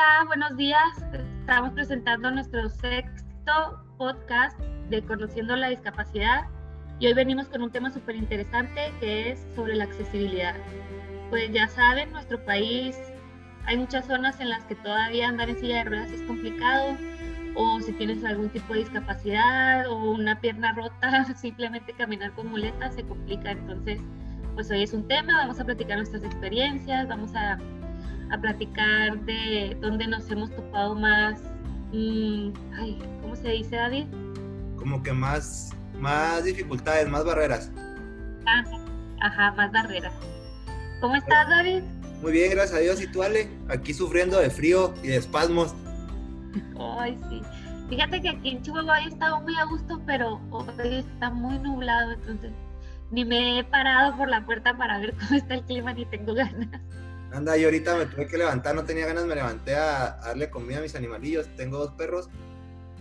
Hola, buenos días. Estamos presentando nuestro sexto podcast de Conociendo la Discapacidad y hoy venimos con un tema súper interesante que es sobre la accesibilidad. Pues ya saben, nuestro país hay muchas zonas en las que todavía andar en silla de ruedas es complicado o si tienes algún tipo de discapacidad o una pierna rota, simplemente caminar con muletas se complica. Entonces, pues hoy es un tema, vamos a platicar nuestras experiencias, vamos a a platicar de dónde nos hemos topado más, mm, ay, ¿cómo se dice David? Como que más, más dificultades, más barreras. Ah, ajá, más barreras. ¿Cómo estás David? Muy bien, gracias a Dios. ¿Y tú, Ale? Aquí sufriendo de frío y de espasmos. Ay, sí. Fíjate que aquí en Chihuahua he estado muy a gusto, pero hoy está muy nublado, entonces ni me he parado por la puerta para ver cómo está el clima ni tengo ganas. Anda, yo ahorita me tuve que levantar, no tenía ganas, me levanté a, darle comida a mis animalillos. Tengo dos perros,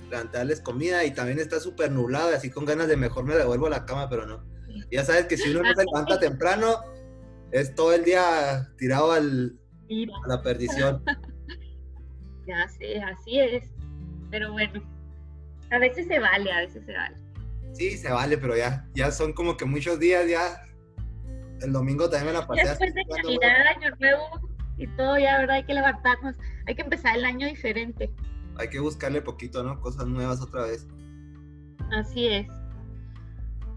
levanté a darles comida y también está súper nublado, así con ganas de mejor me devuelvo a la cama, pero no. Ya sabes que si uno no se levanta temprano, es todo el día tirado al, a la perdición. Ya sé, así es. Pero bueno, a veces se vale, a veces se vale. Sí, se vale, pero ya, ya son como que muchos días ya el domingo también me la pasé. Después de Navidad, Año Nuevo y todo, ya, ¿verdad? Hay que levantarnos, hay que empezar el año diferente. Hay que buscarle poquito, ¿no? Cosas nuevas otra vez. Así es.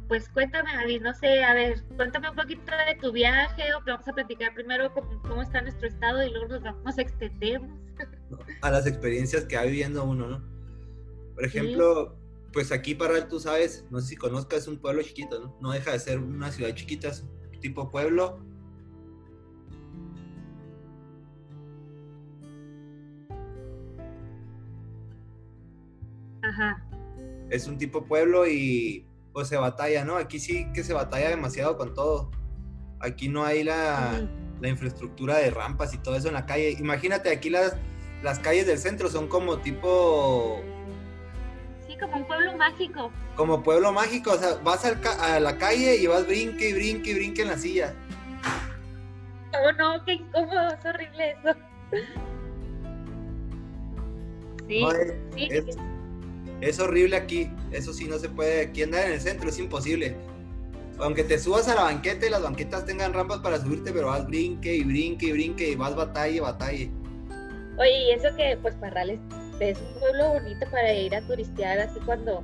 Pues cuéntame, David, no sé, a ver, cuéntame un poquito de tu viaje o vamos a platicar primero cómo, está nuestro estado y luego nos vamos a extendemos. A las experiencias que va viviendo uno, ¿no? Por ejemplo, pues aquí para tú sabes, no sé si conozcas, es un pueblo chiquito, ¿no? No deja de ser una ciudad chiquita, tipo pueblo. Ajá. Es un tipo pueblo y pues se batalla, ¿no? Aquí sí que se batalla demasiado con todo. Aquí no hay la, la infraestructura de rampas y todo eso en la calle. Imagínate, aquí las, las calles del centro son como tipo como un pueblo mágico. Como pueblo mágico, o sea, vas a la calle y vas brinque y brinque y brinque en la silla. Oh no, qué incómodo, es horrible eso. Sí, sí. Es, horrible aquí, eso sí no se puede, aquí andar en el centro es imposible. Aunque te subas a la banqueta y las banquetas tengan rampas para subirte, pero vas brinque y brinque y brinque y vas batalla y batalla. Oye, y eso que pues Parrales es un pueblo bonito para ir a turistear así cuando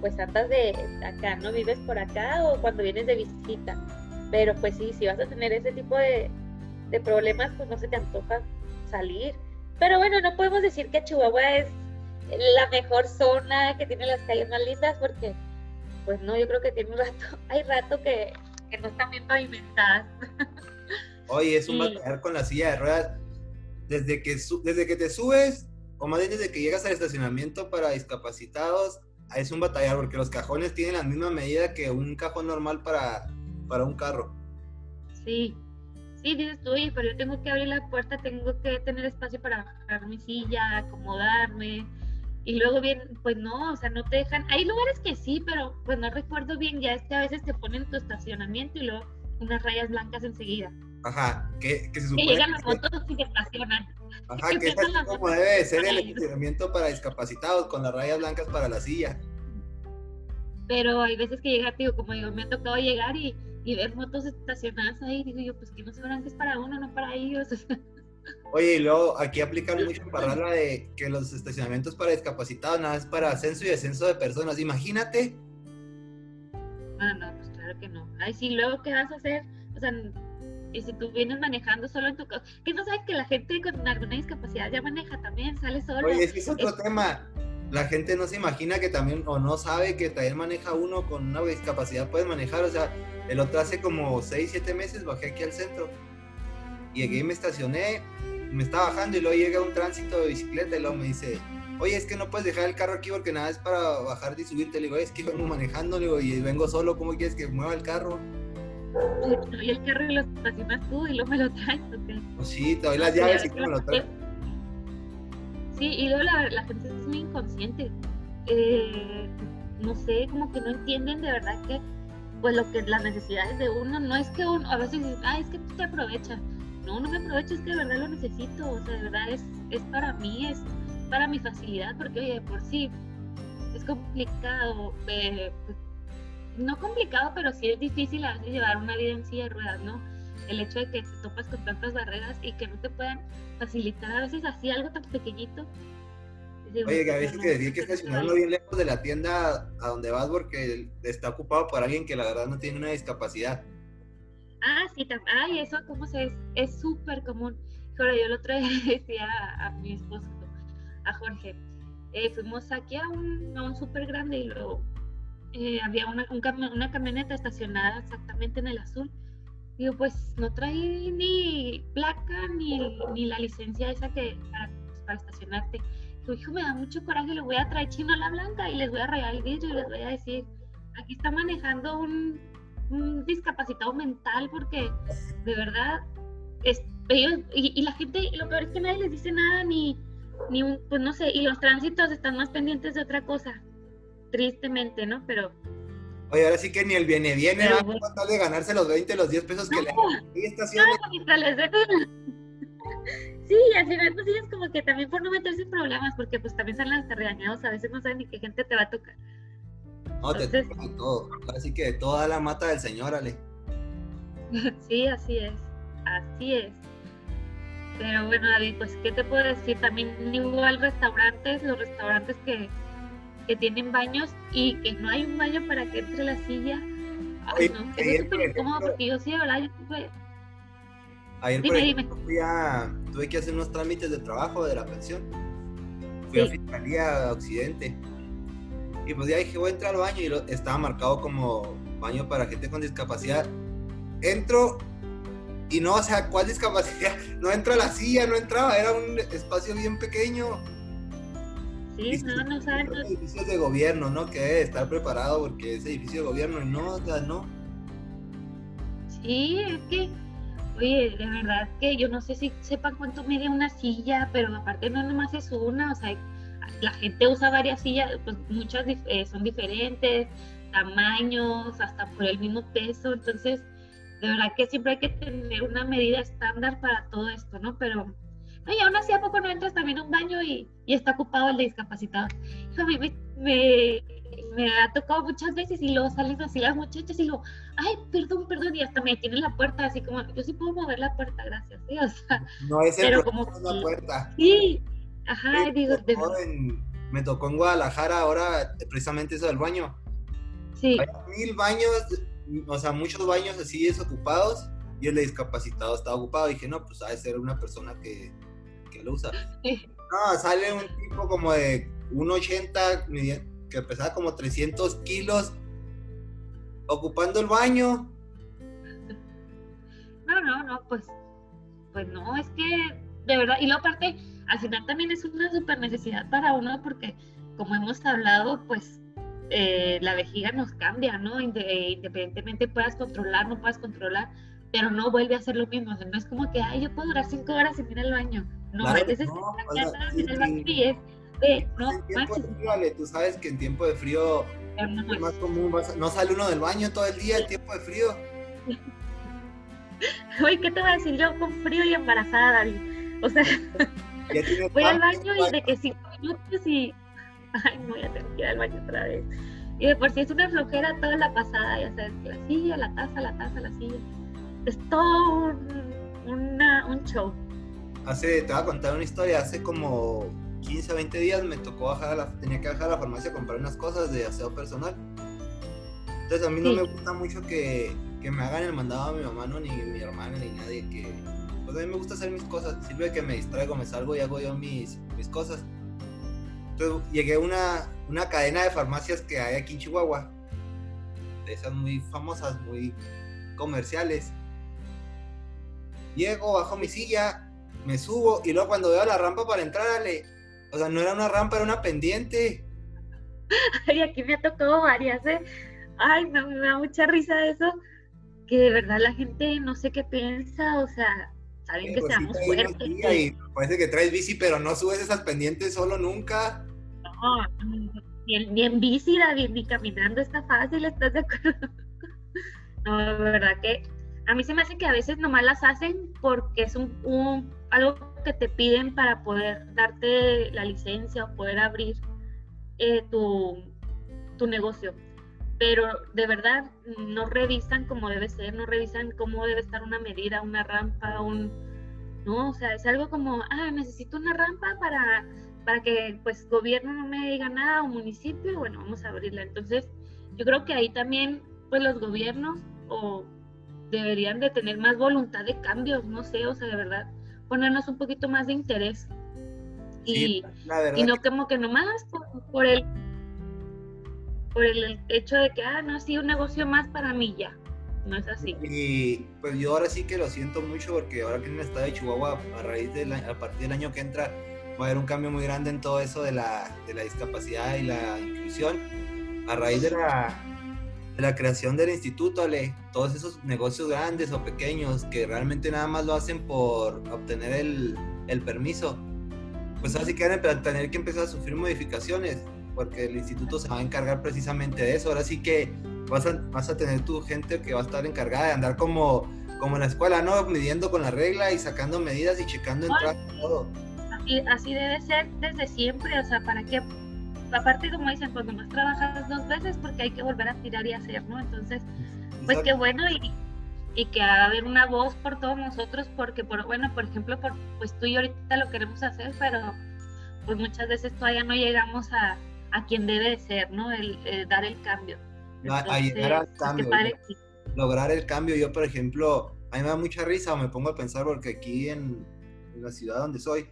pues andas de acá, ¿no? Vives por acá o cuando vienes de visita. Pero pues sí, si vas a tener ese tipo de, problemas, pues no se te antoja salir. Pero bueno, no podemos decir que Chihuahua es la mejor zona, que tiene las calles más lindas, porque pues no, yo creo que tiene un rato, hay rato que, no están bien pavimentadas. Oye, es un batallar con la silla de ruedas. Desde que, desde que te subes o más bien desde que llegas al estacionamiento para discapacitados, es un batallar porque los cajones tienen la misma medida que un cajón normal para, para un carro. Sí, sí, dices tú, pero yo tengo que abrir la puerta, tengo que tener espacio para bajar mi silla, acomodarme. Y luego bien, pues no, o sea, no te dejan. Hay lugares que sí, pero pues no recuerdo bien, ya es que a veces te ponen tu estacionamiento y luego unas rayas blancas enseguida. Ajá, que, que se supone. Que llegan los motos y se estacionan. Ajá, que es como debe ser el estacionamiento para discapacitados, con las rayas blancas para la silla. Pero hay veces que llega, tío, como digo, me ha tocado llegar y, y ver motos estacionadas ahí, digo yo, pues que no sabrán que es para uno, no para ellos. Oye, y luego aquí aplican mucho para la de que los estacionamientos para discapacitados nada es para ascenso y descenso de personas. Imagínate. Ah, no, pues claro que no. Ay, sí, luego, ¿qué vas a hacer? O sea, y si tú vienes manejando solo en tu casa, que no sabes que la gente con alguna discapacidad ya maneja también, sale solo. Oye, ese es otro tema. La gente no se imagina que también, o no sabe que también maneja uno con una discapacidad, puede manejar. O sea, el otro hace como 6, 7 meses bajé aquí al centro. Llegué y me estacioné, me estaba bajando y luego llega un tránsito de bicicleta y luego me dice, oye, es que no puedes dejar el carro aquí porque nada es para bajarte y subirte. Le digo, es que vengo manejando, le digo, y vengo solo, ¿cómo quieres que mueva el carro? Y el carro lo estacionas tú y luego me lo traes, Pues sí, te doy las llaves y tú me lo traes. Sí, y luego la, la gente es muy inconsciente. Eh, no sé, como que no entienden de verdad que pues lo que las necesidades de uno no es que uno a veces dice, ah, es que tú te aprovechas. No, no me aprovecho, es que de verdad lo necesito, o sea, de verdad es, es para mí, es para mi facilidad, porque oye, por sí es complicado, eh, pues, no complicado, pero sí es difícil a veces llevar una vida en silla de ruedas, ¿no? El hecho de que te topas con tantas barreras y que no te puedan facilitar a veces así algo tan pequeñito, Oye, a veces que decir que estacionarlo bien lejos de la tienda a donde vas porque está ocupado por alguien que la verdad no tiene una discapacidad. Ah, sí, ay, eso como se es súper común. Pero yo el otro día decía a, mi esposo, a Jorge, eh, fuimos aquí a un, a un súper grande y luego eh, había una, una camioneta estacionada exactamente en el azul. Digo, pues no trae ni placa ni, ni la licencia esa que para, pues, estacionarte tu hijo me da mucho coraje, le voy a traer chino a la blanca y les voy a rayar el vidrio y les voy a decir, aquí está manejando un, discapacitado mental porque de verdad, es, ellos, y, la gente, lo peor es que nadie les dice nada ni, ni un, pues no sé, y los tránsitos están más pendientes de otra cosa, tristemente, ¿no? Pero... Oye, ahora sí que ni el viene viene va a tratar de ganarse los 20, los 10 pesos que le. No, les Sí, al final pues sí es como que también por no meterse en problemas, porque pues también salen hasta regañados, a veces no saben ni qué gente te va a tocar. No, te toca todo, así que toda la mata del señor, Ale. sí, así es, así es. Pero bueno, David, pues, ¿qué te puedo decir? También igual restaurantes, los restaurantes que, que tienen baños y que no hay un baño para que entre la silla. Ay, no, es súper incómodo porque yo sí, ¿verdad? Yo tuve, Ayer, por ejemplo, tuve que hacer unos trámites de trabajo de la pensión. Fui a Fiscalía Occidente. Y pues ya dije, voy a entrar al baño y estaba marcado como baño para gente con discapacidad. Entro y no, o sea, ¿cuál discapacidad? No entra la silla, no entraba, era un espacio bien pequeño. Sí, no, no saben. Edificios de gobierno, ¿no? Que debe estar preparado porque es edificio de gobierno y no, o sea, no. Sí, es que Oye, de verdad que yo no sé si sepan cuánto mide una silla, pero aparte no nomás es una, o sea, la gente usa varias sillas, pues muchas eh, son diferentes, tamaños, hasta por el mismo peso, entonces de verdad que siempre hay que tener una medida estándar para todo esto, ¿no? Pero, y aún así a poco no entras también a un baño y, y está ocupado el de discapacitado. A mí me, me ha tocado muchas veces y luego salen así las muchachas y luego, ay, perdón, perdón, y hasta me tienen la puerta así como, yo sí puedo mover la puerta, gracias, ¿sí? o sea, no es el pero como la puerta. Sí, ajá, digo, me tocó en Guadalajara ahora precisamente eso del baño. Sí. Hay mil baños, o sea, muchos baños así desocupados y el discapacitado estaba ocupado. Dije, no, pues ha de ser una persona que, que lo usa. No, sale un tipo como de 1,80 que pesaba como 300 kilos ocupando el baño. No, no, no, pues, pues no, es que de verdad, y luego aparte, al final también es una super necesidad para uno porque, como hemos hablado, pues eh, la vejiga nos cambia, ¿no? Independientemente puedas controlar, no puedas controlar, pero no vuelve a ser lo mismo. no es como que, ay, yo puedo durar cinco horas sin ir al baño. No, a veces no, en el baño y es no, tú sabes que en tiempo de frío es más común, no sale uno del baño todo el día en tiempo de frío. Oye, ¿qué te voy a decir yo con frío y embarazada, David? O sea, voy al baño y de que cinco minutos y... Ay, no voy a tener que ir al baño otra vez. Y de por sí es una flojera toda la pasada, ya sabes, la silla, la taza, la taza, la silla. Es todo un, una, un show. Hace, te voy a contar una historia, hace como 15 a 20 días me tocó bajar a la, tenía que bajar a la farmacia a comprar unas cosas de aseo personal. Entonces a mí no me gusta mucho que, que, me hagan el mandado a mi mamá, no, ni mi hermana, ni nadie, que pues a mí me gusta hacer mis cosas, sirve que me distraigo, me salgo y hago yo mis, mis cosas. Entonces llegué a una, una cadena de farmacias que hay aquí en Chihuahua, de esas muy famosas, muy comerciales. Llego, bajo mi silla, me subo y luego cuando veo la rampa para entrar, le, o sea, no era una rampa, era una pendiente. Ay, aquí me ha tocado varias, ¿eh? Ay, me da mucha risa eso, que de verdad la gente no sé qué piensa, o sea, saben que seamos fuertes. Y parece que traes bici, pero no subes esas pendientes solo nunca. No, ni en, bici, David, ni caminando está fácil, ¿estás de acuerdo? no, de verdad que a mí se me hace que a veces nomás las hacen porque es un, algo que te piden para poder darte la licencia o poder abrir eh, tu, tu negocio pero de verdad no revisan como debe ser, no revisan cómo debe estar una medida, una rampa, un... No, o sea, es algo como, ah, necesito una rampa para, para que pues gobierno no me diga nada o municipio, bueno, vamos a abrirla. Entonces, yo creo que ahí también pues los gobiernos o deberían de tener más voluntad de cambios, no sé, o sea, de verdad, ponernos un poquito más de interés. Y, y no como que nomás por, por el por el hecho de que, ah, no, sí, un negocio más para mí ya. No es así. Y pues yo ahora sí que lo siento mucho porque ahora que en el estado de Chihuahua, a raíz de a partir del año que entra, va a haber un cambio muy grande en todo eso de la, de la discapacidad y la inclusión. A raíz de la, la creación del instituto, Ale, todos esos negocios grandes o pequeños que realmente nada más lo hacen por obtener el, el permiso, pues así que van a tener que empezar a sufrir modificaciones porque el instituto se va a encargar precisamente de eso. Ahora sí que vas a, vas a tener tu gente que va a estar encargada de andar como, como en la escuela, ¿no? Midiendo con la regla y sacando medidas y checando entradas y todo. Así, así debe ser desde siempre, o sea, ¿para qué? Aparte, como dicen, pues nomás trabajas dos veces porque hay que volver a tirar y hacer, ¿no? Entonces, pues qué bueno y, y que haber una voz por todos nosotros, porque, por, bueno, por ejemplo, por, pues tú y ahorita lo queremos hacer, pero pues muchas veces todavía no llegamos a, a quien debe ser, ¿no? El, dar el cambio. a llegar al pues, cambio. Lograr el cambio. Yo, por ejemplo, a mí me da mucha risa o me pongo a pensar porque aquí en, la ciudad donde soy,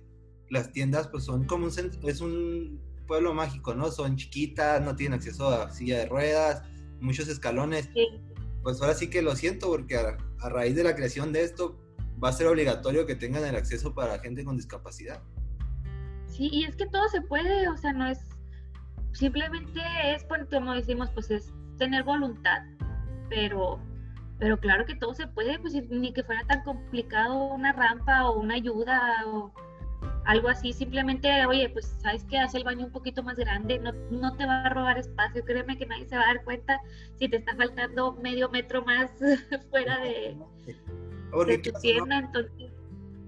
las tiendas pues son como un centro, es un pueblo mágico, ¿no? Son chiquitas, no tienen acceso a silla de ruedas, muchos escalones. Pues ahora sí que lo siento porque a, a raíz de la creación de esto va a ser obligatorio que tengan el acceso para gente con discapacidad. Sí, y es que todo se puede, o sea, no es simplemente es, como decimos, pues es tener voluntad, pero, pero claro que todo se puede, pues ni que fuera tan complicado una rampa o una ayuda o algo así, simplemente, oye, pues sabes que hace el baño un poquito más grande, no, no te va a robar espacio, créeme que nadie se va a dar cuenta si te está faltando medio metro más fuera de, de tu tienda, entonces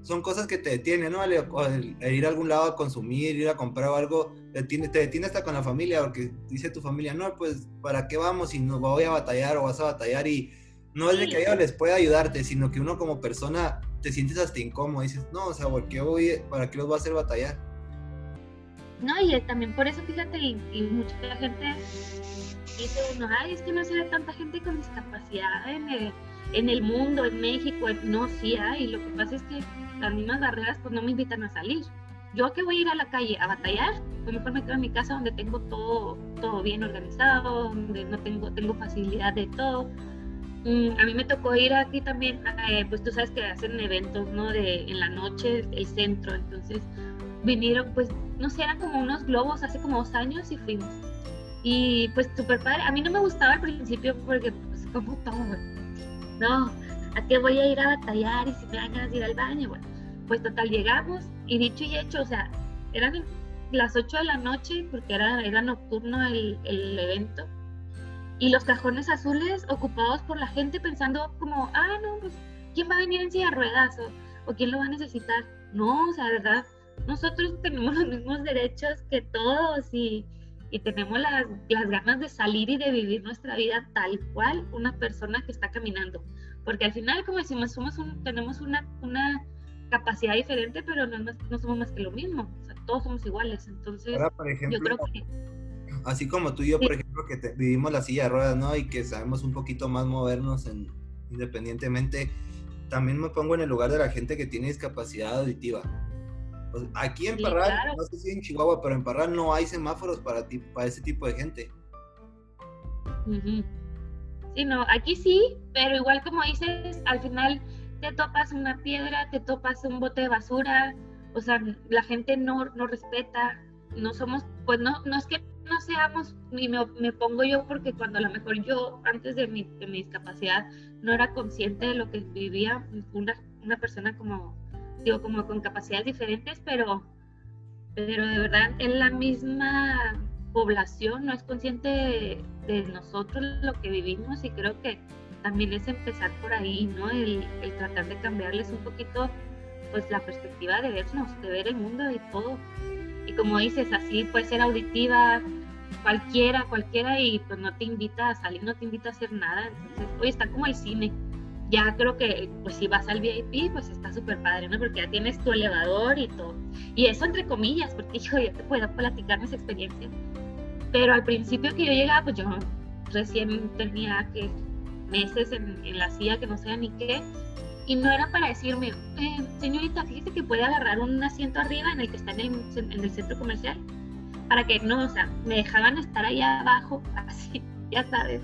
son cosas que te detienen, ¿no? El, ir a algún lado a consumir, ir a comprar algo, te detiene, te detiene hasta con la familia, porque dice tu familia, no, pues, ¿para qué vamos si no voy a batallar o vas a batallar? Y no es de que ellos les pueda ayudarte, sino que uno como persona te sientes hasta incómodo, dices, no, o sea, ¿por qué voy, ¿para qué los voy a hacer batallar? No, y también por eso, fíjate, y, mucha gente dice uno, ay, es que no se ve tanta gente con discapacidad en el, en el mundo, en México, no, sí hay, lo que pasa es que las mismas barreras pues no me invitan a salir. Yo que voy a ir a la calle a batallar, pues mejor me quedo en mi casa donde tengo todo, todo bien organizado, donde no tengo, tengo facilidad de todo. Mm, a mí me tocó ir aquí también, eh, pues tú sabes que hacen eventos, ¿no? De, en la noche, el centro, entonces vinieron, pues, no sé, eran como unos globos hace como dos años y fuimos. Y pues súper padre, a mí no me gustaba al principio porque pues como todo, no, ¿a qué voy a ir a batallar? Y si me dan ganas ir al baño, bueno, pues total, llegamos y dicho y hecho, o sea, eran las 8 de la noche porque era, era nocturno el, el evento y los cajones azules ocupados por la gente pensando como, ah, no, pues, ¿quién va a venir en silla de ruedas? O, o, quién lo va a necesitar? No, o sea, ¿verdad? Nosotros tenemos los mismos derechos que todos y, y tenemos las, las, ganas de salir y de vivir nuestra vida tal cual una persona que está caminando. Porque al final, como decimos, somos tenemos una, una capacidad diferente, pero no, no, somos más que lo mismo. O sea, todos somos iguales. Entonces, yo creo que... Así como tú y yo, por ejemplo, que vivimos la silla de ruedas, ¿no? Y que sabemos un poquito más movernos en, independientemente, también me pongo en el lugar de la gente que tiene discapacidad auditiva. aquí en Parral, no sé si en Chihuahua, pero en Parral no hay semáforos para, para ese tipo de gente. Sí, no, aquí sí, pero igual como dices, al final te topas una piedra, te topas un bote de basura, o sea, la gente no, no respeta, no somos, pues no, no es que no seamos, ni me, me, pongo yo porque cuando a lo mejor yo, antes de mi, de mi, discapacidad, no era consciente de lo que vivía, una, una persona como, digo, como con capacidades diferentes, pero, pero de verdad en la misma población no es consciente de, nosotros lo que vivimos y creo que también es empezar por ahí, ¿no? El, el, tratar de cambiarles un poquito, pues, la perspectiva de vernos, de ver el mundo y todo. Y como dices, así puede ser auditiva, cualquiera, cualquiera, y pues no te invita a salir, no te invita a hacer nada. Entonces, oye, está como el cine. Ya creo que, pues, si vas al VIP, pues está súper padre, ¿no? Porque ya tienes tu elevador y todo. Y eso entre comillas, porque yo ya te puedo platicar mis experiencias. Pero al principio que yo llegaba, pues yo recién tenía que meses en, en, la silla que no sé ni qué. Y no era para decirme, eh, señorita, fíjese que puede agarrar un asiento arriba en el que está en el, en el centro comercial. Para que no, o sea, me dejaban estar allá abajo, así, ya sabes,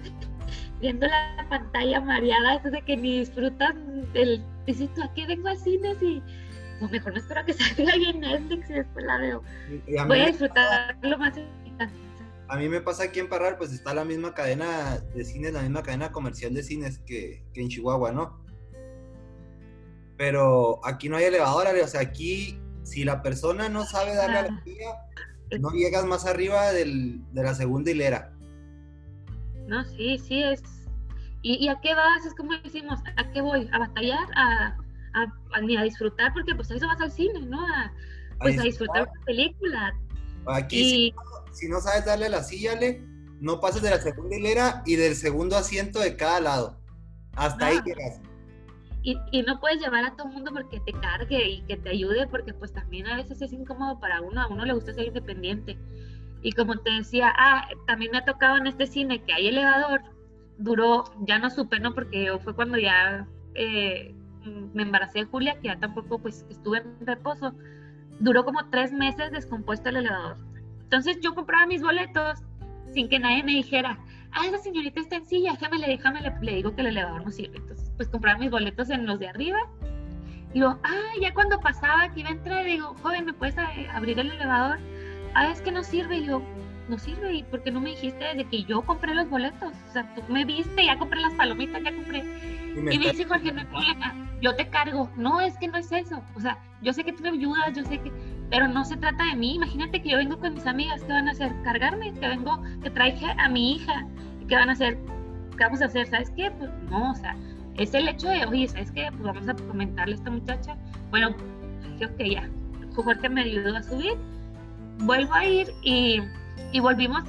viendo la pantalla mareada, eso de que ni disfrutan del. Dices tú, aquí vengo al cine y. Pues mejor no espero que salga ahí en Netflix y después la veo. Voy a disfrutar lo más a mí me pasa aquí en Parral, pues está la misma cadena de cines, la misma cadena comercial de cines que, que en Chihuahua, ¿no? Pero aquí no hay elevador, o sea, aquí si la persona no sabe darle a la silla, no llegas más arriba del, de la segunda hilera. No, sí, sí, es... ¿Y, ¿Y, a qué vas? Es como decimos, ¿a qué voy? ¿A batallar? ¿A, a, a ni a disfrutar? Porque pues a eso vas al cine, ¿no? A, pues a disfrutar una película. Aquí y... si no sabes darle la silla, le, no pases de la segunda hilera y del segundo asiento de cada lado. Hasta ahí llegas. Y, y, no puedes llevar a todo el mundo porque te cargue y que te ayude, porque pues también a veces es incómodo para uno, a uno le gusta ser independiente. Y como te decía, ah, también me ha tocado en este cine que hay elevador, duró, ya no supe, ¿no? Porque fue cuando ya eh, me embaracé de Julia, que ya tampoco pues estuve en reposo, duró como tres meses descompuesto el elevador entonces yo compraba mis boletos sin que nadie me dijera, ah, esa señorita está en silla, déjame, déjame, le, le digo que el elevador no sirve. Entonces, pues compraba mis boletos en los de arriba. Y luego, ah, ya cuando pasaba que iba a entrar, digo, joven, ¿me puedes eh, abrir el elevador? Ah, es que no sirve. Y yo, no sirve. ¿Y por qué no me dijiste desde que yo compré los boletos? O sea, tú me viste, ya compré las palomitas, ya compré. Y me, y me dice Jorge, no hay problema, yo te cargo. No, es que no es eso. O sea, yo sé que tú me ayudas, yo sé que pero no se trata de mí. Imagínate que yo vengo con mis amigas, ¿qué van a hacer? Cargarme, que vengo, que traje a mi hija, ¿qué van a hacer? ¿Qué vamos a hacer? ¿Sabes qué? Pues no, o sea, es el hecho de, oye, ¿sabes qué? Pues vamos a comentarle a esta muchacha. Bueno, dije, ok, ya. Jorge me ayudó a subir, vuelvo a ir y, y volvimos.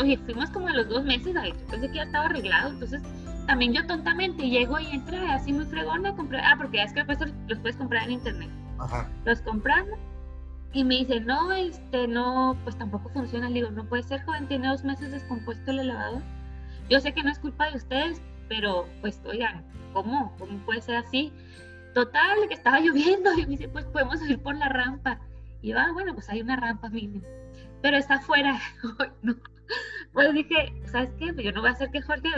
Oye, fuimos como a los dos meses, a pensé que ya estaba arreglado, entonces también yo tontamente llego y entré así muy fregona, compré, ah, porque ya es que los puedes comprar en internet. Ajá. Los compramos y me dice, no, este, no, pues tampoco funciona. Le digo, no puede ser, joven, tiene dos meses descompuesto el elevador. Yo sé que no es culpa de ustedes, pero pues, oigan, ¿cómo? ¿Cómo puede ser así? Total, que estaba lloviendo y me dice, pues podemos subir por la rampa. Y va, bueno, pues hay una rampa mínima, pero está afuera. no. Pues dije, ¿sabes qué? Pues yo no voy a hacer que Jorge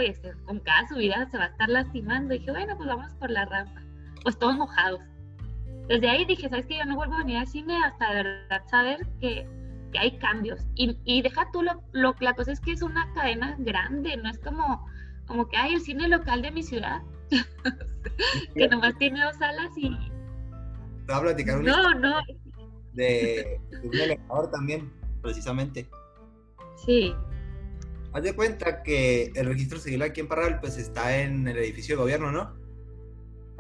con cada subida se va a estar lastimando. Dije, bueno, pues vamos por la rampa. Pues todos mojados desde ahí dije, ¿sabes qué? Yo no vuelvo a venir al cine hasta de verdad saber que, que hay cambios. Y, y deja tú, lo, lo, la cosa es que es una cadena grande, no es como, como que hay el cine local de mi ciudad, que nomás tiene dos salas y... Te voy a platicar una No, no. De, de un elevador también, precisamente. Sí. Haz de cuenta que el registro civil aquí en Parral pues está en el edificio de gobierno, ¿no?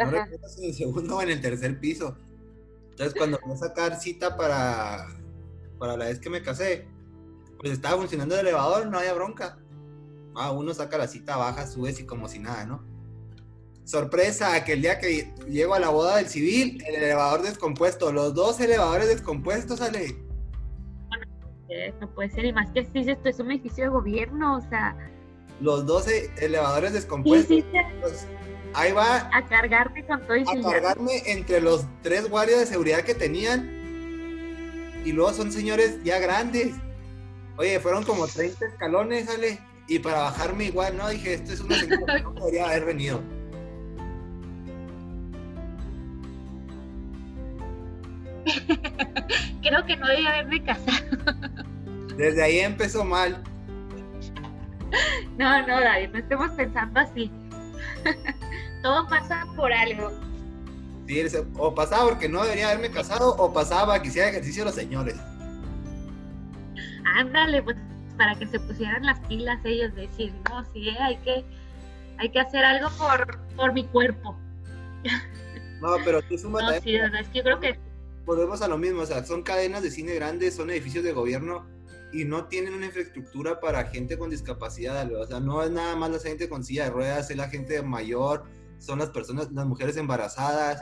No recuerdo si en el segundo o en el tercer piso. Entonces, cuando fui a sacar cita para, para la vez que me casé, pues estaba funcionando el elevador, no había bronca. Ah, uno saca la cita baja, subes y como si nada, ¿no? Sorpresa, que el día que llego a la boda del civil, el elevador descompuesto, los dos elevadores descompuestos, sale. No puede ser, y más que si esto es un edificio de gobierno, o sea. Los dos elevadores descompuestos. Sí, sí, pues, ahí va. A cargarte con todo y A cargarme entre los tres guardias de seguridad que tenían. Y luego son señores ya grandes. Oye, fueron como 30 escalones, sale. Y para bajarme igual, ¿no? Dije, esto es una señora que no podría haber venido. Creo que no debía haberme casado. Desde ahí empezó mal. No, no, David, no estemos pensando así. todo pasa por algo. o pasaba porque no debería haberme casado, o pasaba que hiciera ejercicio los señores. Ándale, pues para que se pusieran las pilas ellos, decir, no, sí, hay que, hay que hacer algo por, por mi cuerpo. No, pero tú sumas no, sí, es que yo creo que... Volvemos a lo mismo, o sea, son cadenas de cine grandes, son edificios de gobierno y no tienen una infraestructura para gente con discapacidad, o sea, no es nada más la gente con silla de ruedas, es la gente mayor, son las personas, las mujeres embarazadas.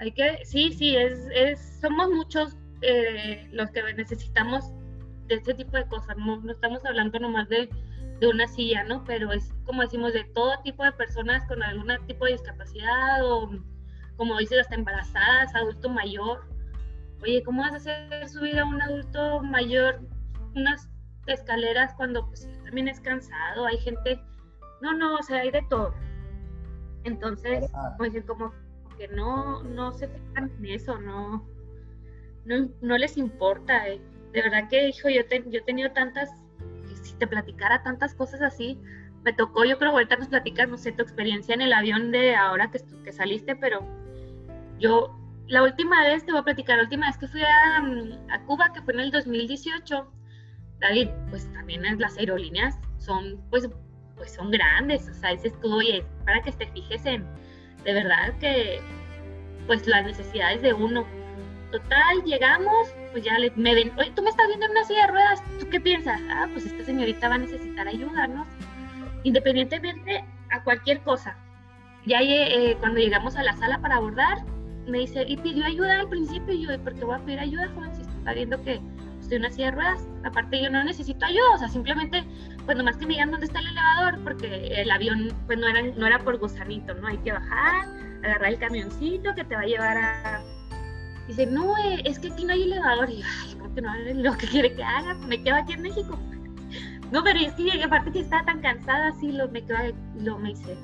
Hay que, sí, sí, es, es somos muchos eh, los que necesitamos de este tipo de cosas, no, no estamos hablando nomás de, de, una silla, ¿no? Pero es como decimos, de todo tipo de personas con algún tipo de discapacidad o, como dices, hasta embarazadas, adulto mayor. Oye, ¿cómo vas a hacer subir a un adulto mayor unas escaleras cuando pues, también es cansado? Hay gente no, no, o sea, hay de todo. Entonces, pues como que no, no se fijan en eso, no, no, les importa. Eh. De verdad que, hijo, yo, yo he tenido tantas, si te platicara tantas cosas así, me tocó, yo creo, ahorita nos platicas, no sé, tu experiencia en el avión de ahora que, que saliste, pero yo, la última vez, te voy a platicar, la última vez que fui a, a Cuba, que fue en el 2018, David, pues también las aerolíneas son, pues, pues son grandes, o sea, dices tú, oye, para que te fijes en, de verdad que, pues las necesidades de uno. Total, llegamos, pues ya le, me ven, oye, tú me estás viendo en una silla de ruedas, ¿tú qué piensas? Ah, pues esta señorita va a necesitar ayuda, ¿no? Independientemente a cualquier cosa. Ya eh, cuando llegamos a la sala para abordar, me dice, y pidió ayuda al principio, y yo, ¿por qué voy a pedir ayuda, joven? Si está viendo que estoy en una silla de ruedas. Aparte, yo no necesito ayuda, o sea, simplemente pues nomás que me digan dónde está el elevador, porque el avión pues no era, no era por gusanito, ¿no? Hay que bajar, agarrar el camioncito que te va a llevar a... Dice, no, eh, es que aquí no hay elevador. Y yo, ay, ¿cómo que no lo que quiere que haga? Me quedo aquí en México. No, pero es que aparte que estaba tan cansada, así lo me quedo, lo me hice.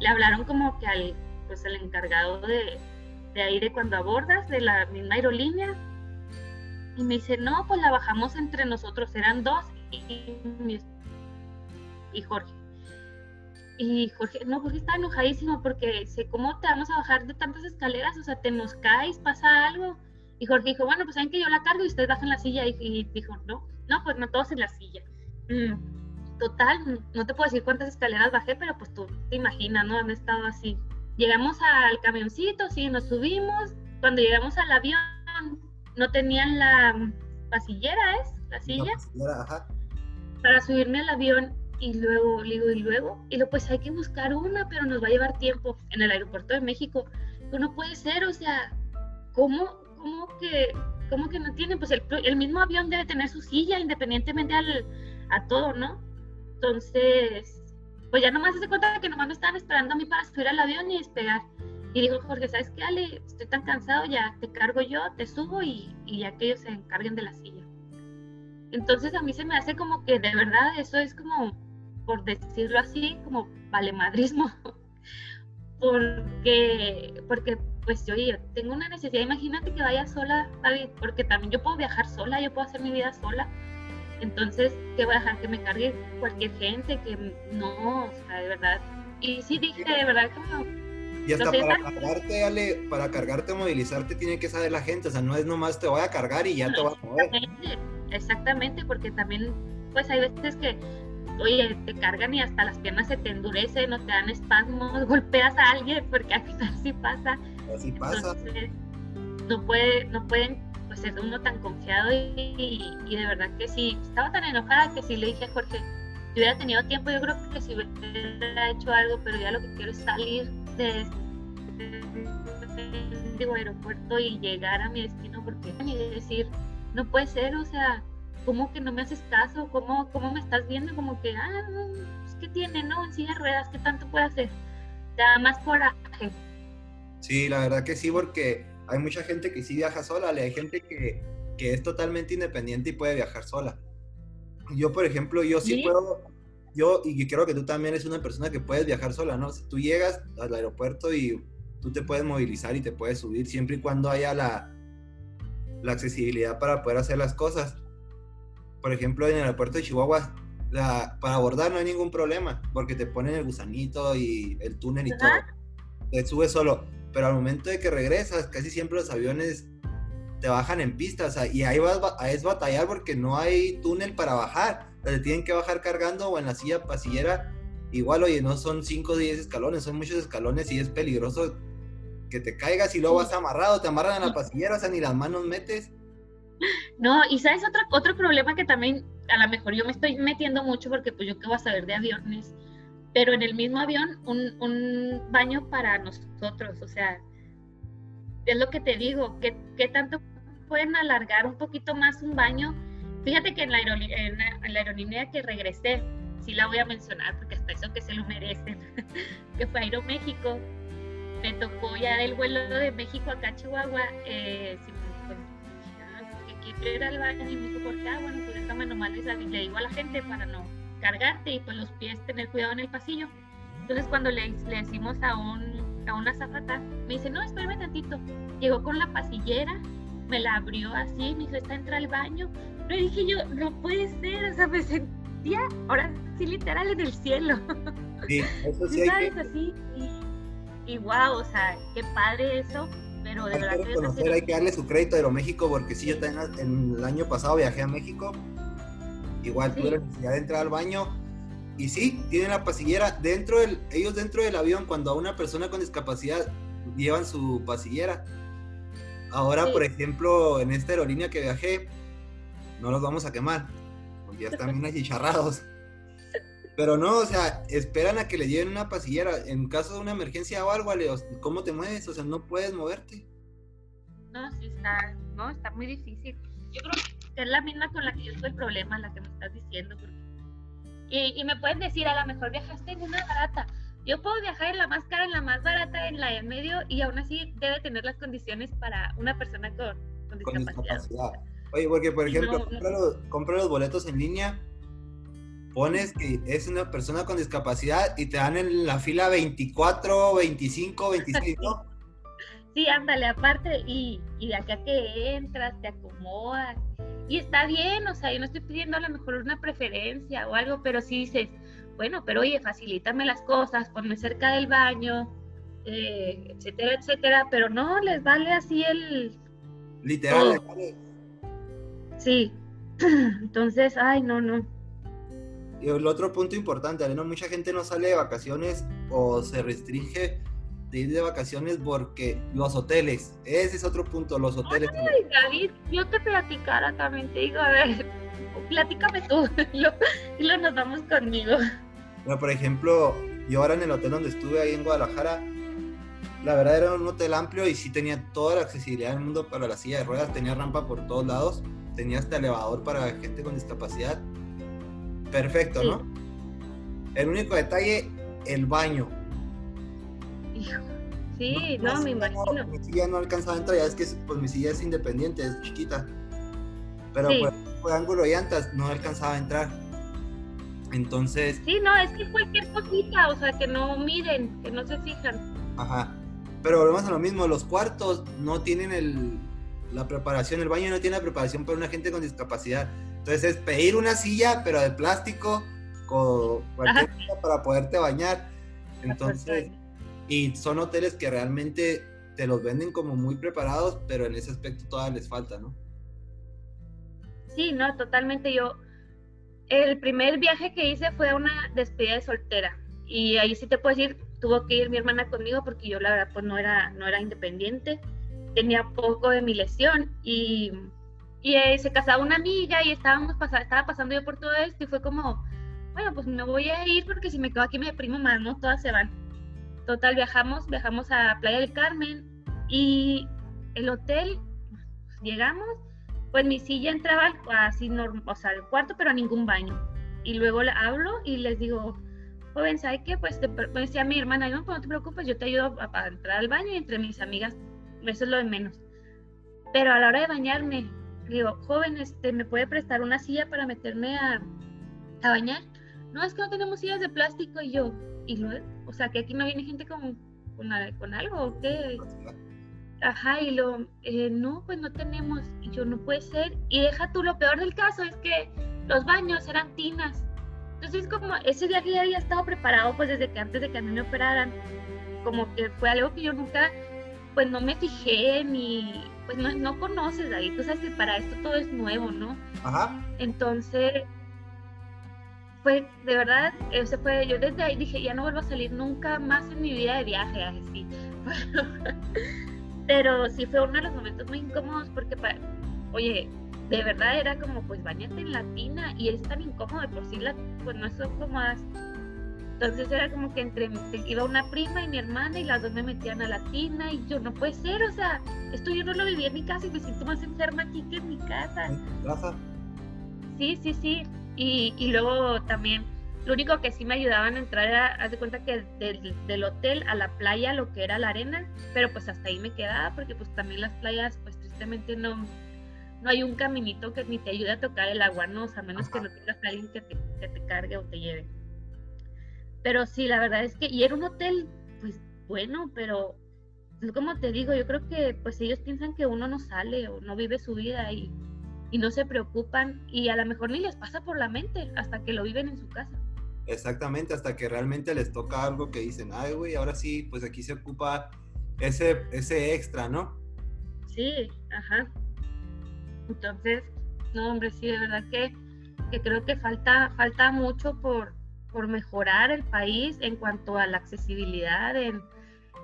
Le hablaron como que al, pues al encargado de, de ahí de cuando abordas, de la misma aerolínea. Y me dice, no, pues la bajamos entre nosotros, eran dos. Y y Jorge. Y Jorge, no, Jorge está enojadísimo porque dice, ¿cómo te vamos a bajar de tantas escaleras? O sea, te nos caes, pasa algo. Y Jorge dijo, bueno, pues saben que yo la cargo y ustedes bajan la silla. Y, dijo, no, no, pues no todos en la silla. Mm, total, no te puedo decir cuántas escaleras bajé, pero pues tú te imaginas, ¿no? Han estado así. Llegamos al camioncito, sí, nos subimos. Cuando llegamos al avión, no tenían la pasillera, ¿es? La silla. Para subirme al avión y luego, digo, y luego, y luego pues hay que buscar una, pero nos va a llevar tiempo en el aeropuerto de México. Pues no puede ser, o sea, ¿cómo, cómo que, cómo que no tiene? Pues el, el mismo avión debe tener su silla independientemente al, a todo, ¿no? Entonces, pues ya nomás se cuenta que nomás me estaban esperando a mí para subir al avión y despegar. Y dijo Jorge, ¿sabes qué, Ale? Estoy tan cansado, ya te cargo yo, te subo y, y ya que ellos se encarguen de la silla. Entonces a mí se me hace como que de verdad eso es como por decirlo así, como valemadrismo, porque, porque pues yo, tengo una necesidad, imagínate que vaya sola, David, porque también yo puedo viajar sola, yo puedo hacer mi vida sola, entonces, ¿qué voy a dejar que me cargue cualquier gente? Que no, o sea, de verdad. Y sí dije, de verdad, como... Y hasta para cargarte, Ale, para cargarte o movilizarte tiene que saber la gente, o sea, no es nomás te voy a cargar y ya te voy a mover. Exactamente, porque también, pues hay veces que oye, te cargan y hasta las piernas se te endurecen o te dan espasmos, golpeas a alguien, porque al final sí pasa. Así pasa. no, puede, no pueden pues, ser uno tan confiado y, de verdad que sí, estaba tan enojada que sí le dije a Jorge, si hubiera tenido tiempo, yo creo que si hubiera hecho algo, pero ya lo que quiero es salir de este aeropuerto y llegar a mi destino, porque ni decir, no puede ser, o sea, ¿cómo que no me haces caso? ¿Cómo, cómo me estás viendo? Como que, ah, pues, ¿qué tiene, no? En silla de ruedas, ¿qué tanto puede hacer? Da más coraje. Sí, la verdad que sí, porque hay mucha gente que sí viaja sola, hay gente que, que es totalmente independiente y puede viajar sola. Yo, por ejemplo, yo sí, puedo, yo, y creo que tú también eres una persona que puedes viajar sola, ¿no? Tú llegas al aeropuerto y tú te puedes movilizar y te puedes subir siempre y cuando haya la, la accesibilidad para poder hacer las cosas por ejemplo, en el aeropuerto de Chihuahua, para abordar no hay ningún problema, porque te ponen el gusanito y el túnel y todo. te subes solo. Pero al momento de que regresas, casi siempre los aviones te bajan en pistas, y ahí vas a es batallar porque no hay túnel para bajar. O te tienen que bajar cargando o en la silla pasillera. Igual, oye, no son 5 o 10 escalones, son muchos escalones y es peligroso que te caigas y luego vas amarrado, te amarran en la pasillera, o sea, ni las manos metes. No, y sabes otro, otro problema que también a lo mejor yo me estoy metiendo mucho porque pues yo qué voy a saber de aviones, pero en el mismo avión un, un baño para nosotros, o sea, es lo que te digo, ¿qué, qué tanto pueden alargar un poquito más un baño? Fíjate que en la, en la aerolínea que regresé, sí la voy a mencionar porque hasta eso que se lo merecen, que fue Aeroméxico, me tocó ya del vuelo de México acá a Chihuahua, eh, que quiero ir al baño y me dijo, ¿por qué? Ah, bueno, pues déjame nomás le digo a la gente para no cargarte y pues los pies tener cuidado en el pasillo. Entonces cuando le, le decimos a, un, a una zafata, me dice, no, espérame tantito. Llegó con la pasillera, me la abrió así, me dijo, está entra al baño. Pero dije yo, no puede ser, o sea, me sentía, ahora sí literal en el cielo. Sí, eso sí. Hay que... así, y wow, o sea, qué padre eso, pero de hay verdad que reconocer, hay que darle su crédito a Aeroméxico porque sí, yo también en el año pasado viajé a México, igual tuve la necesidad de entrar al baño y sí, tienen la pasillera dentro del, ellos dentro del avión cuando a una persona con discapacidad llevan su pasillera. Ahora, por ejemplo, en esta aerolínea que viajé, no los vamos a quemar, porque ya están bien achicharrados. Pero no, o sea, esperan a que le lleven una pasillera. En caso de una emergencia o algo, ¿cómo te mueves? O sea, no puedes moverte. No, sí está, no, está muy difícil. Yo creo que es la misma con la que yo tuve el problema, la que me estás diciendo. Y, y me pueden decir, a lo mejor viajaste en una barata. Yo puedo viajar en la más cara, en la más barata, en la de medio, y aún así debe tener las condiciones para una persona con, con discapacidad. Oye, porque por ejemplo, compra los boletos en línea pones que es una persona con discapacidad y te dan en la fila 24, 25, 26, ¿no? Sí, ándale, aparte, y, y de acá que entras, te acomodas, y está bien, o sea, yo no estoy pidiendo a lo mejor una preferencia o algo, pero sí dices, bueno, pero oye, facilítame las cosas, ponme cerca del baño, eh, etcétera, etcétera, pero no, les vale así el... Literal, Sí, entonces, ay, no, no. El otro punto importante, ¿no? mucha gente no sale de vacaciones o se restringe de ir de vacaciones porque los hoteles, ese es otro punto, los hoteles. Ay, David, yo te platicara también, te digo, a ver, platícame tú y lo nos vamos conmigo. Bueno, por ejemplo, yo ahora en el hotel donde estuve ahí en Guadalajara, la verdad era un hotel amplio y sí tenía toda la accesibilidad del mundo para la silla de ruedas, tenía rampa por todos lados, tenía hasta elevador para gente con discapacidad perfecto, ¿no? El único detalle, el baño. Sí, no, me imagino. mi silla no alcanzaba a entrar, ya es que pues mi silla es independiente, es chiquita. Pero pues, por ángulo de llantas no alcanzaba a entrar. Entonces. Sí, no, es que cualquier cosita, o sea, que no miren, que no se fijan. Ajá. Pero volvemos a lo mismo, los cuartos no tienen el, la preparación, el baño no tiene la preparación para una gente con discapacidad. Entonces es pedir una silla, pero de plástico, con para poderte bañar. Entonces, y son hoteles que realmente te los venden como muy preparados, pero en ese aspecto todavía les falta, ¿no? Sí, no, totalmente. Yo, el primer viaje que hice fue una despedida de soltera. Y ahí sí te puedo decir, tuvo que ir mi hermana conmigo porque yo la verdad pues no era, no era independiente. Tenía poco de mi lesión y y eh, se casaba una amiga y estábamos pasando, estaba pasando yo por todo esto y fue como, bueno, pues me voy a ir porque si me quedo aquí me deprimo más, ¿no? Todas se van. Total, viajamos, viajamos a Playa del Carmen y el hotel, llegamos, pues mi silla entraba así, o sea, al cuarto, pero a ningún baño. Y luego le hablo y les digo, joven, ¿sabe qué? Pues te, me decía mi hermana, no, pues no te preocupes, yo te ayudo a, a entrar al baño y entre mis amigas, eso es lo de menos. Pero a la hora de bañarme, digo, joven, este, ¿me puede prestar una silla para meterme a, a bañar? No, es que no tenemos sillas de plástico y yo, y luego, o sea, que aquí no viene gente con, con, algo o qué. Ajá, y lo, eh, no, pues no tenemos. Y yo, no puede ser. Y deja tú, lo peor del caso es que los baños eran tinas. Entonces, como ese viaje ya había estado preparado, pues desde que antes de que a mí me operaran. como que fue algo que yo nunca, pues no me fijé ni, pues no, no conoces, ahí Tú sabes que para esto todo es nuevo, ¿no? Ajá. Entonces, fue, de verdad, ese fue, yo desde ahí dije, ya no vuelvo a salir nunca más en mi vida de viaje, así. Pero sí fue uno de los momentos muy incómodos porque, oye, de verdad era como, pues bañate en la tina y es tan incómodo de por sí, la, pues no son cómodas. Entonces era como que entre iba una prima y mi hermana y las dos me metían a la tina y yo no puede ser, o sea, esto yo no lo viví en mi casa y me siento más enferma aquí que en mi casa. Sí, sí, sí. Y, y luego también, lo único que sí me ayudaban a entrar era, haz de cuenta que del, del, hotel a la playa, lo que era la arena, pero pues hasta ahí me quedaba porque pues también las playas, pues tristemente no, no hay un caminito que ni te ayude a tocar el agua, ¿no? O sea, a menos que no tengas a alguien que te, que te cargue o te lleve. Pero sí, la verdad es que, y era un hotel, pues bueno, pero como te digo, yo creo que pues ellos piensan que uno no sale o no vive su vida y, y no se preocupan y a lo mejor ni les pasa por la mente hasta que lo viven en su casa. Exactamente, hasta que realmente les toca algo que dicen, ay, güey, ahora sí, pues aquí se ocupa ese, ese extra, ¿no? Sí, ajá. Entonces, no, hombre, sí, de verdad que, que creo que falta, falta mucho por, por mejorar el país en cuanto a la accesibilidad, en,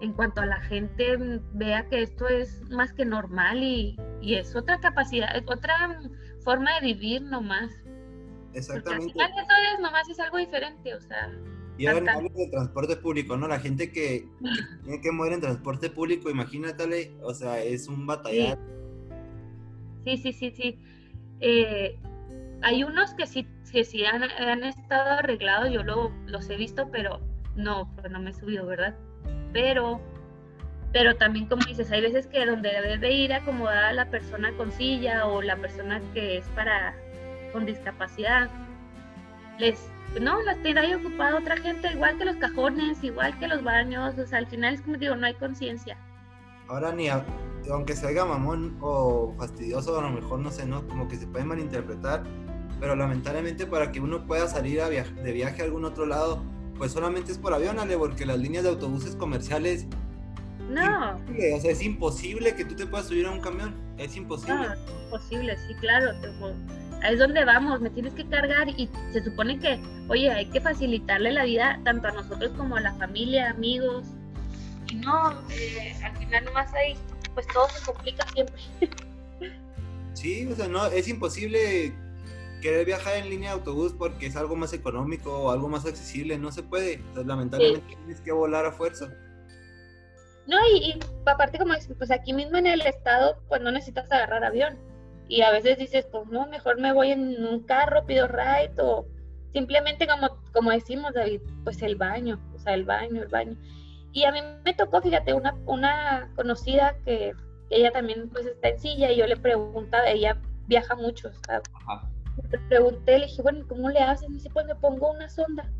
en cuanto a la gente vea que esto es más que normal y, y es otra capacidad, es otra forma de vivir nomás. Exactamente. Porque al final eso es nomás es algo diferente, o sea. Y ahora hablamos de transporte público, ¿no? La gente que, tiene que mover en transporte público, imagínatale, o sea, es un batallar. Sí, sí, sí, sí. Eh, hay unos que sí, que sí han, han estado arreglados, yo lo, los he visto, pero no, pues no me he subido, ¿verdad? Pero, pero también como dices, hay veces que donde debe ir acomodada la persona con silla o la persona que es para con discapacidad, les, no, las tiene ahí ocupada otra gente, igual que los cajones, igual que los baños, o sea, al final es como digo, no hay conciencia. Ahora ni, aunque se haga mamón o fastidioso, a lo mejor no sé, ¿no? Como que se puede malinterpretar, pero lamentablemente para que uno pueda salir a de viaje a algún otro lado, pues solamente es por avión, Ale, porque las líneas de autobuses comerciales... No. O sea, es imposible que tú te puedas subir a un camión, es imposible. No, es imposible, sí, claro, es donde vamos, me tienes que cargar y se supone que, oye, hay que facilitarle la vida tanto a nosotros como a la familia, amigos. Y no, eh, al final nomás ahí, pues todo se complica siempre. Sí, o sea, no, es imposible querer viajar en línea de autobús porque es algo más económico o algo más accesible, no se puede. lamentablemente tienes que volar a fuerza. No, y, y aparte como dices, pues aquí mismo en el estado, pues no necesitas agarrar avión y a veces dices, pues no, mejor me voy en un carro, pido ride o simplemente como, como decimos, David, pues el baño, o sea, el baño, el baño. Y a mí me tocó, fíjate, una, una conocida que, ella también pues está en silla y yo le preguntaba, ella viaja mucho, ¿sabes? Le pregunté, le dije, bueno, ¿cómo le haces? Me dice, pues me pongo una sonda.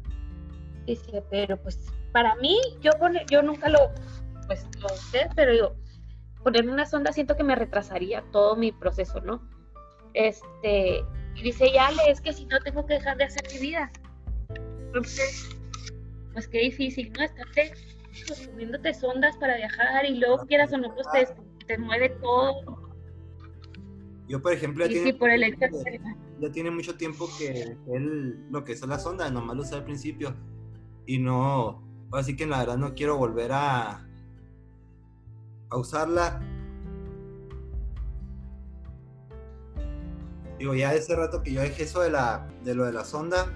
Dice, pero pues para mí, yo, pone, yo nunca lo, pues lo sé, pero yo, ponerme una sonda siento que me retrasaría todo mi proceso, ¿no? Este, y dice, ya, es que si no tengo que dejar de hacer mi vida. Entonces, pues qué difícil, ¿no? Estarte poniéndote sondas para viajar y luego quieras o no, pues te, mueve todo. Yo, por ejemplo, ya, tiene, por el ya tiene mucho tiempo que él, lo que es la sonda, nomás lo usé al principio. Y no, así que la verdad no quiero volver a, a usarla. Digo, ya ese rato que yo dejé eso de, la, de lo de la sonda,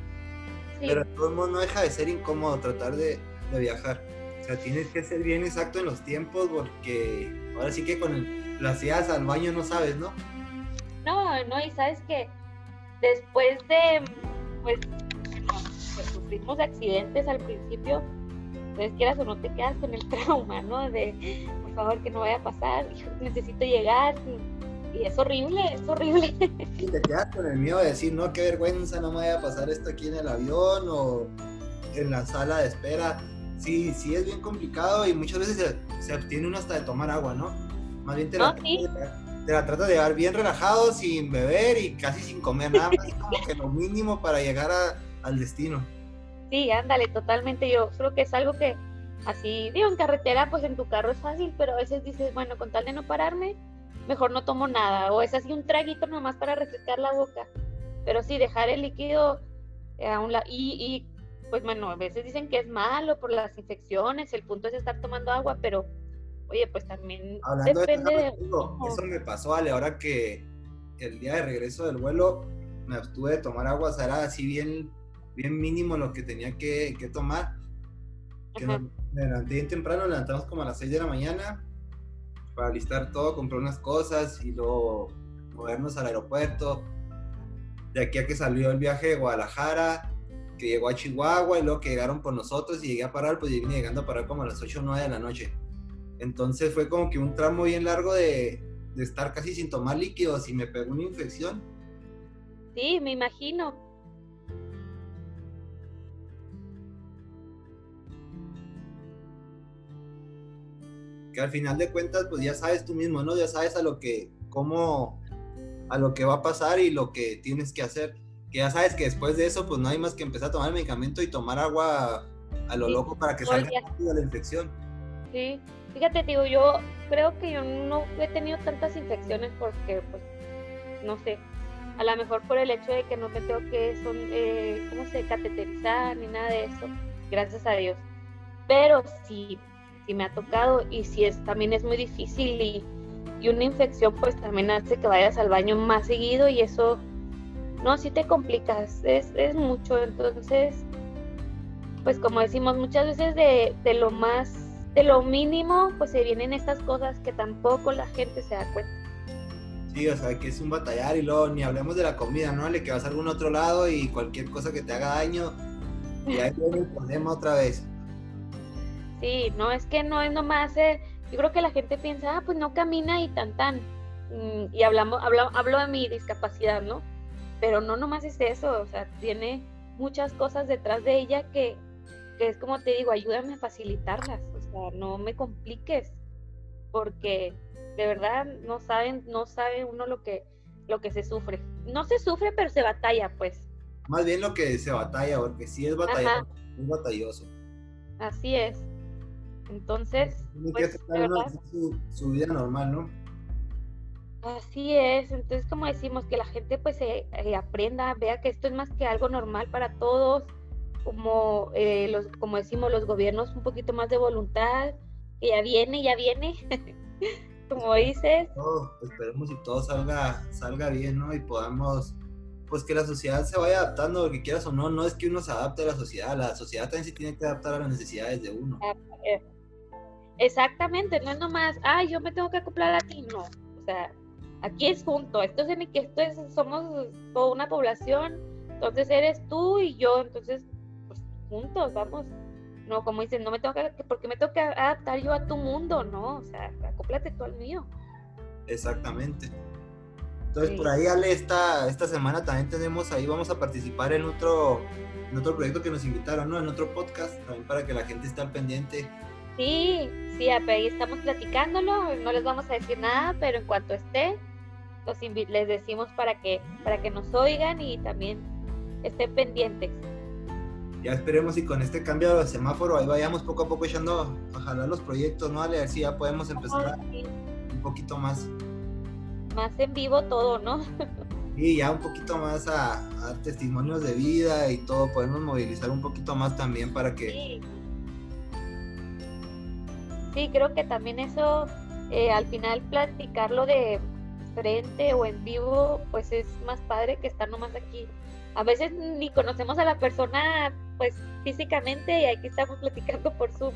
pero de todos modos no deja de ser incómodo tratar de, de, viajar. O sea, tienes que ser bien exacto en los tiempos porque ahora sí que con las ideas al baño no sabes, ¿no? No, no, y sabes que después de, pues, pues sufrimos accidentes al principio, entonces quieras o no te quedas con el trauma, ¿no? De, favor, que no vaya a pasar, necesito llegar. Y, es horrible, es horrible. Y te quedas con el miedo de decir, no, qué vergüenza, no me vaya a pasar esto aquí en el avión o en la sala de espera. Sí, sí es bien complicado y muchas veces se, obtiene uno hasta de tomar agua, ¿no? Más bien te la, te, la tratas de llevar bien relajado, sin beber y casi sin comer nada más, como que lo mínimo para llegar al destino. Sí, ándale, totalmente. Yo creo que es algo que Así, digo, en carretera, pues en tu carro es fácil, pero a veces dices, bueno, con tal de no pararme, mejor no tomo nada. O es así un traguito nomás para refrescar la boca. Pero sí, dejar el líquido eh, a un lado. Y, y, pues bueno, a veces dicen que es malo por las infecciones, el punto es estar tomando agua, pero oye, pues también depende de... Eso me pasó, Ale, ahora que el día de regreso del vuelo me abstuve de tomar agua, era así bien, bien mínimo lo que tenía que, que tomar me levanté bien temprano, levantamos como a las 6 de la mañana para listar todo, comprar unas cosas y luego movernos al aeropuerto. De aquí a que salió el viaje de Guadalajara, que llegó a Chihuahua y luego que llegaron por nosotros y llegué a parar, pues vine llegando a parar como a las 8 o 9 de la noche. Entonces fue como que un tramo bien largo de, de estar casi sin tomar líquidos y me pegó una infección. Sí, me imagino. que al final de cuentas, pues ya sabes tú mismo, ¿no? Ya sabes a lo que, cómo, a lo que va a pasar y lo que tienes que hacer. Que ya sabes que después de eso, pues no hay más que empezar a tomar el medicamento y tomar agua a lo loco para que salga la infección. Sí, fíjate, digo, yo creo que yo no he tenido tantas infecciones porque, pues, no sé, a lo mejor por el hecho de que no me tengo que, son, eh, ¿cómo se? Cateterizar ni nada de eso, gracias a Dios. Pero sí, si me ha tocado y si es también es muy difícil y, y, una infección pues también hace que vayas al baño más seguido y eso no si te complicas es, es mucho entonces pues como decimos muchas veces de, de, lo más de lo mínimo pues se vienen estas cosas que tampoco la gente se da cuenta Sí, o sea, que es un batallar y luego ni hablemos de la comida, ¿no? Le que vas a algún otro lado y cualquier cosa que te haga daño, y ahí viene el problema otra vez. Sí, no es que no es nomás, eh, yo creo que la gente piensa, ah, pues no camina y tan tan. Mm, y hablamos, hablo, hablo de mi discapacidad, ¿no? Pero no nomás es eso, o sea, tiene muchas cosas detrás de ella que, que es como te digo, ayúdame a facilitarlas, sea, no me compliques, porque de verdad no saben, no sabe uno lo que, lo que se sufre. No se sufre, pero se batalla, pues. Más bien lo que se batalla, porque sí es batalla, es batalloso. Así es. Entonces, pues, su, vida normal, ¿no? Así es, entonces como decimos, que la gente pues eh, aprenda, vea que esto es más que algo normal para todos, como, eh, los, como decimos los gobiernos, un poquito más de voluntad, que ya viene, ya viene, como dices. esperemos que todo salga, salga bien, ¿no? Y podamos, pues que la sociedad se vaya adaptando, lo que quieras o no, no es que uno se adapte a la sociedad, la sociedad también se tiene que adaptar a las necesidades de uno. Ah, eh, Exactamente, no es nomás, ah, yo me tengo que acoplar a ti, no. O sea, aquí es junto, esto es en que esto es, somos toda una población, entonces eres tú y yo, entonces, juntos, vamos. No, como dicen, no me tengo que, porque me tengo que adaptar yo a tu mundo, no, o sea, acóplate tú al mío. Exactamente. Entonces, por ahí, Ale, esta, esta semana también tenemos, ahí vamos a participar en otro, en otro proyecto que nos invitaron, ¿no? En otro podcast, también para que la gente esté al pendiente Sí, sí, ahí estamos platicándolo, no les vamos a decir nada, pero en cuanto esté, les decimos para que, para que nos oigan y también estén pendientes. Ya esperemos y con este cambio de semáforo ahí vayamos poco a poco echando a jalar los proyectos, ¿no? A ver si ya podemos empezar un poquito más. Más en vivo todo, ¿no? Y ya un poquito más a, testimonios de vida y todo, podemos movilizar un poquito más también para que sí, creo que también eso, eh, al final platicarlo de frente o en vivo, pues es más padre que estar nomás aquí. A veces ni conocemos a la persona, pues físicamente, y aquí estamos platicando por Zoom.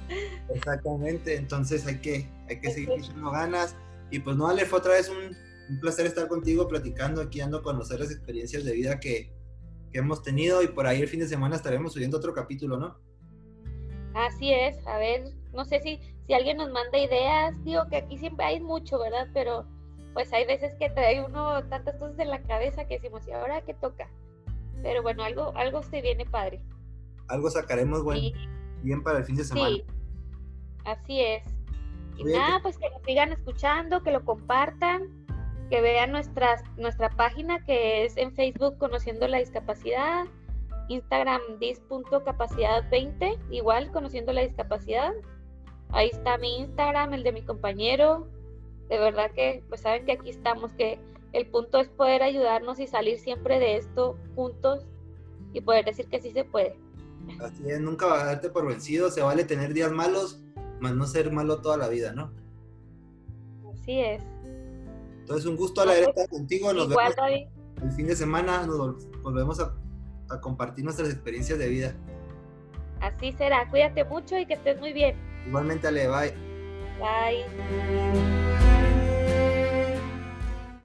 Exactamente, entonces hay que, hay que seguir echando ganas. Y pues no, Ale, fue otra vez un, un, placer estar contigo platicando aquí, ando a conocer las experiencias de vida que, que hemos tenido y por ahí el fin de semana estaremos subiendo otro capítulo, ¿no? Así es, a ver, no sé si, si alguien nos manda ideas, digo que aquí siempre hay mucho, ¿verdad? Pero pues hay veces que trae uno tantas cosas en la cabeza que decimos, ¿y ahora qué toca? Pero bueno, algo, algo se viene padre. Algo sacaremos, bueno, bien para el fin de semana. Sí, así es. Y nada, pues que nos sigan escuchando, que lo compartan, que vean nuestras, nuestra página que es en Facebook Conociendo la Discapacidad Instagram dis.capacidad20, igual conociendo la discapacidad. Ahí está mi Instagram, el de mi compañero. De verdad que pues saben que aquí estamos, que el punto es poder ayudarnos y salir siempre de esto juntos y poder decir que sí se puede. Así es, nunca va a darte por vencido, se vale tener días malos, más no ser malo toda la vida, ¿no? Así es. Entonces, un gusto hablar estar contigo. Nos vemos el fin de semana, nos volvemos a, a compartir nuestras experiencias de vida. Así será, cuídate mucho y que estés muy bien. Igualmente, Ale, bye. Bye.